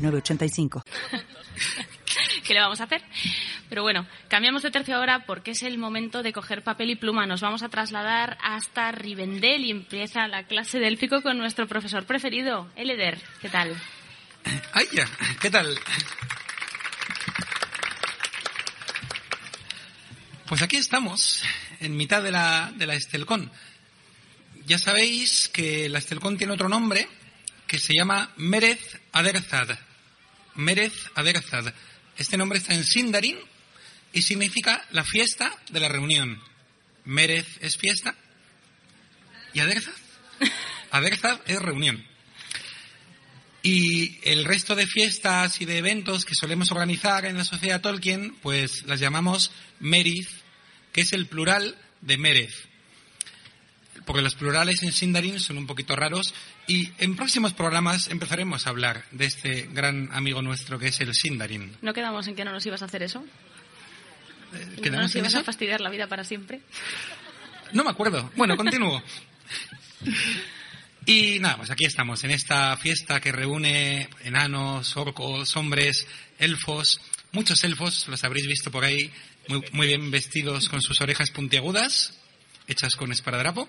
906985. ¿Qué le vamos a hacer? Pero bueno, cambiamos de tercio ahora porque es el momento de coger papel y pluma. Nos vamos a trasladar hasta Rivendell y empieza la clase de élfico con nuestro profesor preferido, Eleder. ¿Qué tal? ¡Ay, ya! ¿Qué tal? Pues aquí estamos, en mitad de la, de la Estelcón. Ya sabéis que la Estelcón tiene otro nombre que se llama Merez Aderzad. Merez Aderzad. Este nombre está en Sindarin y significa la fiesta de la reunión. Merez es fiesta y Aderzad. Aderzad es reunión. Y el resto de fiestas y de eventos que solemos organizar en la sociedad Tolkien, pues las llamamos Meriz, que es el plural de Merez. Porque los plurales en Sindarin son un poquito raros y en próximos programas empezaremos a hablar de este gran amigo nuestro que es el Sindarin. ¿No quedamos en que no nos ibas a hacer eso? Eh, ¿Y ¿No ¿quedamos nos ibas eso? a fastidiar la vida para siempre? No me acuerdo. Bueno, continúo. Y nada, pues aquí estamos, en esta fiesta que reúne enanos, orcos, hombres, elfos, muchos elfos, los habréis visto por ahí, muy, muy bien vestidos con sus orejas puntiagudas, hechas con esparadrapo.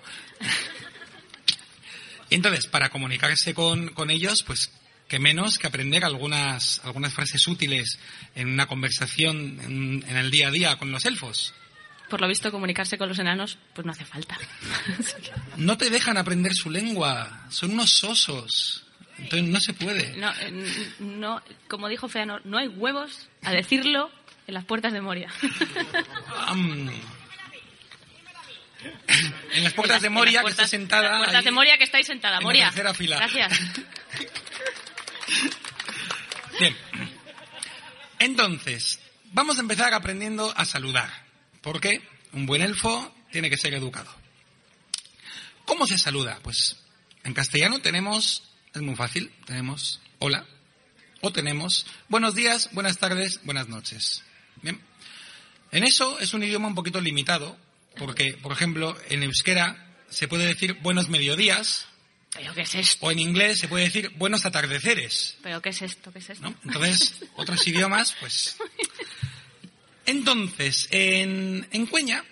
Y entonces, para comunicarse con, con ellos, pues que menos que aprender algunas, algunas frases útiles en una conversación en- en el día a día con los elfos. Por lo visto, comunicarse con los enanos, pues no hace falta. No te dejan aprender su lengua, son unos osos. Entonces no se puede. No, eh, no, como dijo Feanor, no hay huevos a decirlo en las puertas de Moria. en las puertas de Moria, en que está sentada. en las puertas ahí. de Moria que estáis sentada, en la Moria. tercera fila. Gracias. Bien. Entonces, vamos a empezar aprendiendo a saludar. Porque un buen elfo tiene que ser educado. ¿Cómo se saluda? Pues en castellano tenemos, es muy fácil, tenemos hola o tenemos buenos días, buenas tardes, buenas noches. Bien. En eso es un idioma un poquito limitado, porque, por ejemplo, en euskera se puede decir buenos mediodías, ¿Pero qué es esto? o en inglés se puede decir buenos atardeceres. ¿Pero qué es esto? ¿Qué es esto? ¿no? Entonces, otros idiomas, pues. Entonces, en, en Cueña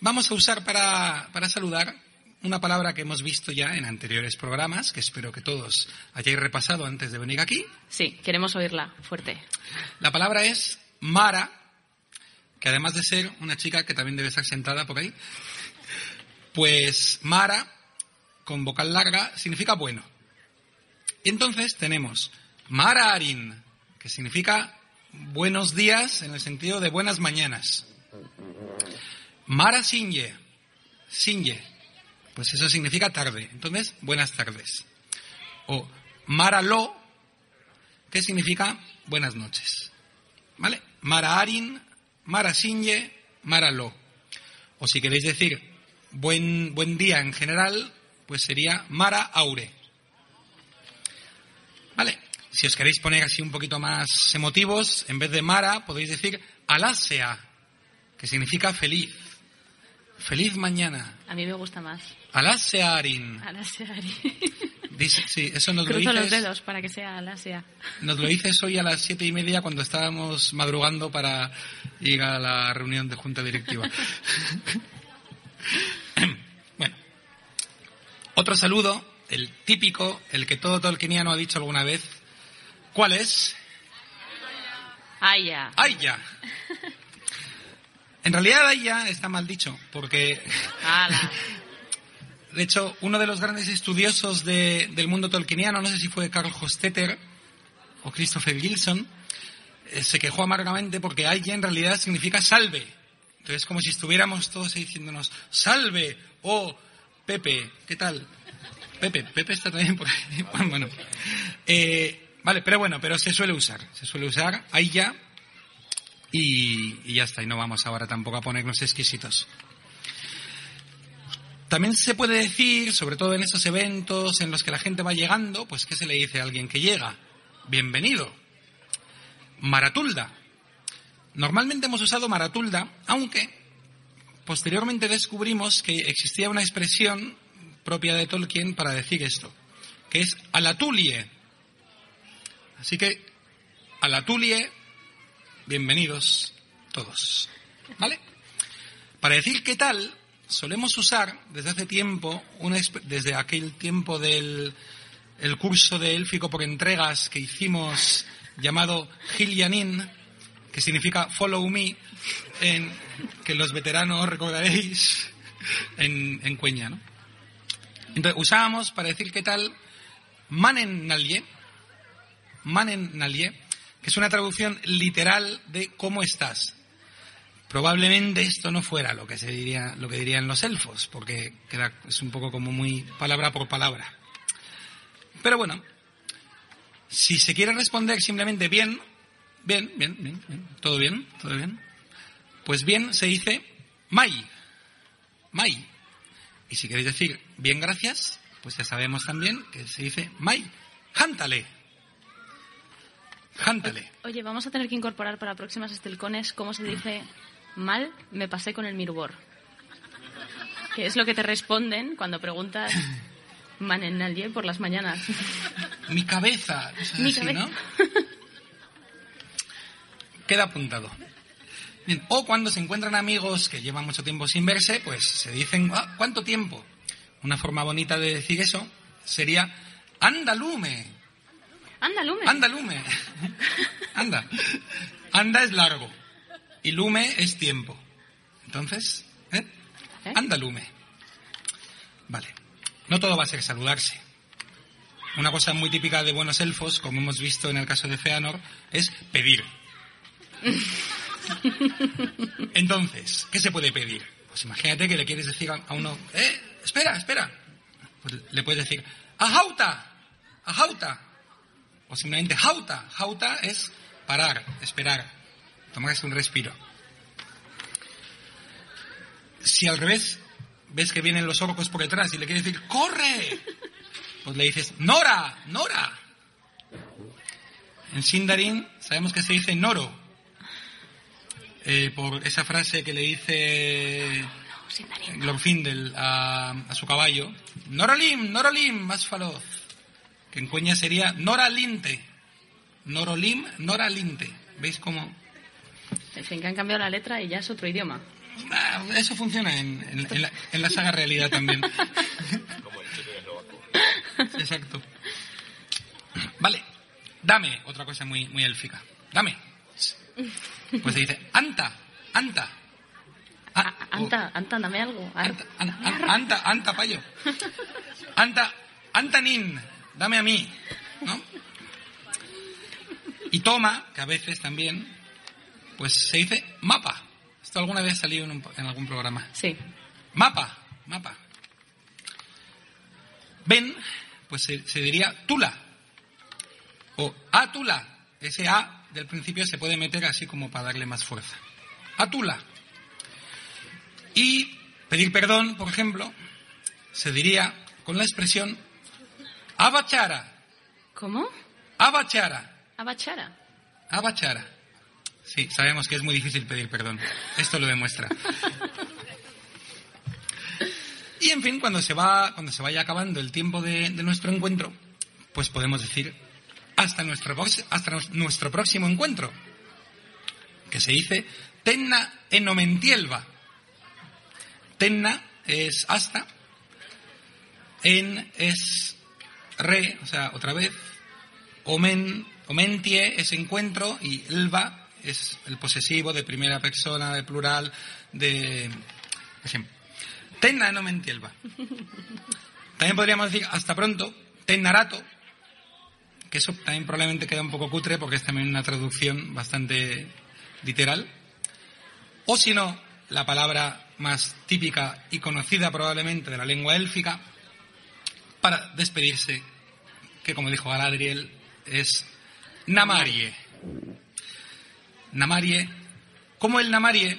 vamos a usar para, para saludar una palabra que hemos visto ya en anteriores programas, que espero que todos hayáis repasado antes de venir aquí. Sí, queremos oírla fuerte. La palabra es Mara, que además de ser una chica que también debe estar sentada por ahí, pues Mara, con vocal larga, significa bueno. Entonces tenemos Mararin, que significa buenos días en el sentido de buenas mañanas. Mara Sinye, Sinye, pues eso significa tarde. Entonces, buenas tardes. O Maralo, que significa buenas noches. ¿Vale? Mara Arin, Mara Sinye, Mara Lo. O si queréis decir buen, buen día en general, pues sería Mara Aure. ¿Vale? Si os queréis poner así un poquito más emotivos, en vez de Mara podéis decir Alasea, que significa feliz. Feliz mañana. A mí me gusta más. Alasea Arin. Dice, sí, eso nos lo Cruzo los dices. dedos para que sea Alasia. Nos lo dices hoy a las siete y media cuando estábamos madrugando para ir a la reunión de junta directiva. bueno, otro saludo, el típico, el que todo tolkieniano ha dicho alguna vez. ¿Cuál es? ¡Ay, ya! ¡Ay ya! En realidad ¡ay ya! está mal dicho, porque. De hecho, uno de los grandes estudiosos de- del mundo tolkieniano, no sé si fue Carl Hostetter o Christopher Gilson, eh, se quejó amargamente porque Aya en realidad significa salve. Entonces, como si estuviéramos todos ahí diciéndonos, salve, oh, Pepe, ¿qué tal? Pepe, Pepe está también por ahí. Bueno. Eh, Vale, pero bueno, pero se suele usar. Se suele usar ahí ya y, y ya está. Y no vamos ahora tampoco a ponernos exquisitos. También se puede decir, sobre todo en estos eventos en los que la gente va llegando, pues ¿qué se le dice a alguien que llega? Bienvenido. Maratulda. Normalmente hemos usado maratulda, aunque posteriormente descubrimos que existía una expresión propia de Tolkien para decir esto, que es alatulie. Así que, alatulie, bienvenidos todos. ¿Vale? Para decir qué tal, solemos usar desde hace tiempo, una, desde aquel tiempo del el curso de élfico por entregas que hicimos llamado Gilianin, que significa follow me, en, que los veteranos recordaréis en, en Cueña. Entonces usábamos para decir qué tal manen nalie, manen nalie, que es una traducción literal de cómo estás. Probablemente esto no fuera lo que se diría, lo que dirían los elfos, porque queda, es un poco como muy palabra por palabra. Pero bueno, si se quiere responder simplemente bien, bien, bien, bien, bien todo bien, todo bien, pues bien se dice mai, mai. Y si queréis decir bien gracias, pues ya sabemos también que se dice mai, jántale. Jántale. Oye, vamos a tener que incorporar para próximas estelcones cómo se dice mal me pasé con el Mirubor. Que es lo que te responden cuando preguntas Manen por las mañanas. Mi cabeza. Es Mi así, cabeza. ¿no? Queda apuntado. Bien, O cuando se encuentran amigos que llevan mucho tiempo sin verse, pues se dicen, "Ah, ¿cuánto tiempo? Una forma bonita de decir eso sería, andalume, Anda, Lume. andalume. Anda. Anda es largo y lume es tiempo. Entonces, ¿eh? ¿Eh? Andalume. Vale. No todo va a ser saludarse. Una cosa muy típica de buenos elfos, como hemos visto en el caso de Feanor, es pedir. Entonces, ¿qué se puede pedir? Pues imagínate que le quieres decir a a uno, eh, espera, espera. Pues le puedes decir, ajauta, ajauta. O simplemente jauta. Jauta es parar, esperar, tomarse un respiro. Si al revés ves que vienen los orcos por detrás y le quieres decir, ¡corre! Pues le dices, ¡Nora! ¡Nora! En Sindarin sabemos que se dice Noro. eh, por esa frase que le dice. Glorfindel a, a su caballo. Norolim, Norolim, más faloz. Que en cueña sería Noralinte. Norolim, Noralinte. ¿Veis cómo? En fin, que han cambiado la letra y ya es otro idioma. Ah, eso funciona en, en- en la, en la saga realidad también. Exacto. Vale, dame, otra cosa muy, muy élfica. Dame. Pues se dice, anta, anta. Ah, A- Anta, Anta, dame algo. Ar- Anta, an- an- anta, anta, payo. Anta, antanin, dame a mí, ¿no? Y toma, que a veces también, pues se dice mapa. Esto alguna vez salió en, un- en algún programa. Sí. Mapa, mapa. Ven, pues se, se diría tula. O atula. Ese A del principio se puede meter así como para darle más fuerza. Atula. Y pedir perdón, por ejemplo, se diría con la expresión abachara, ¿Cómo? abachara, Abachara. abachara. Sí, sabemos que es muy difícil pedir perdón. Esto lo demuestra. Y en fin, cuando se va, cuando se vaya acabando el tiempo de, nuestro encuentro, pues podemos decir hasta nuestro, hasta nuestro próximo encuentro, que se dice tenna enomentielva. Tenna es hasta, en es re, o sea, otra vez, omen, omentie es encuentro y elva es el posesivo de primera persona, de plural, de... ejemplo. Tenna no mentielva. También podríamos decir hasta pronto, tennarato, que eso también probablemente queda un poco cutre porque es también una traducción bastante literal. O si no, la palabra más típica y conocida probablemente de la lengua élfica para despedirse, que como dijo Galadriel, es Namarie. Namarie, como el Namarie,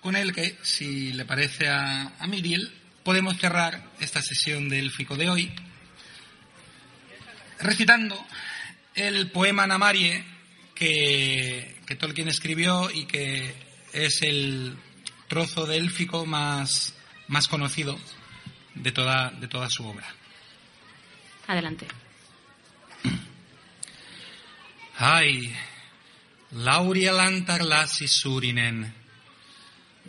con el que, si le parece a, a Miriel, podemos cerrar esta sesión del Fico de hoy recitando el poema Namarie que, que Tolkien escribió y que es el trozo de élfico más, más conocido de toda, de toda su obra. Adelante. Ai, Lauria lantar lassi surinen,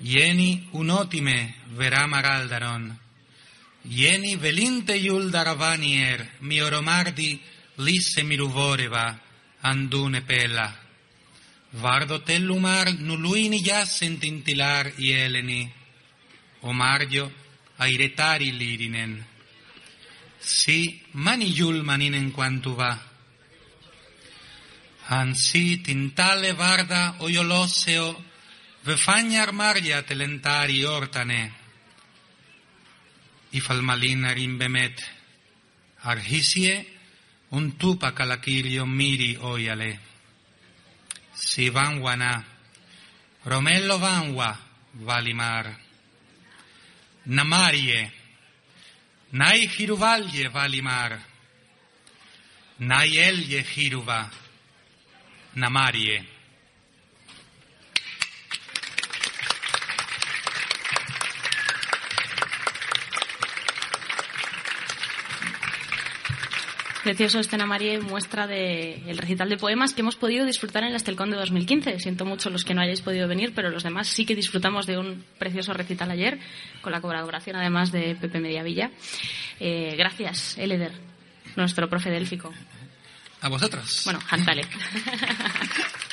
ieni unotime veramaraldaron, ieni velinte iuldaravanier, mioromardi lisse miruvoreva, andune pella. Vardo tellumar nuluini jassent intilar ieleni, margio airetari lirinen. Si mani julmaninen quantu va, Ansi tintale varda oioloseo vefagna armaria telentari ortane. Ifalmalina rimbemet. Arhisie un tupa calaquirio miri oiale. Si vanguana. Romello vanwa valimar. Namarie. Nai hiruvalje valimar. Nai elje hiruva. Namarie. Precioso este Namarie muestra de el recital de poemas que hemos podido disfrutar en la Estelcón de 2015. Siento mucho los que no hayáis podido venir, pero los demás sí que disfrutamos de un precioso recital ayer, con la colaboración además de Pepe Mediavilla. Eh, gracias, Eleder, nuestro profe délfico. A vosotros. Bueno, hastale.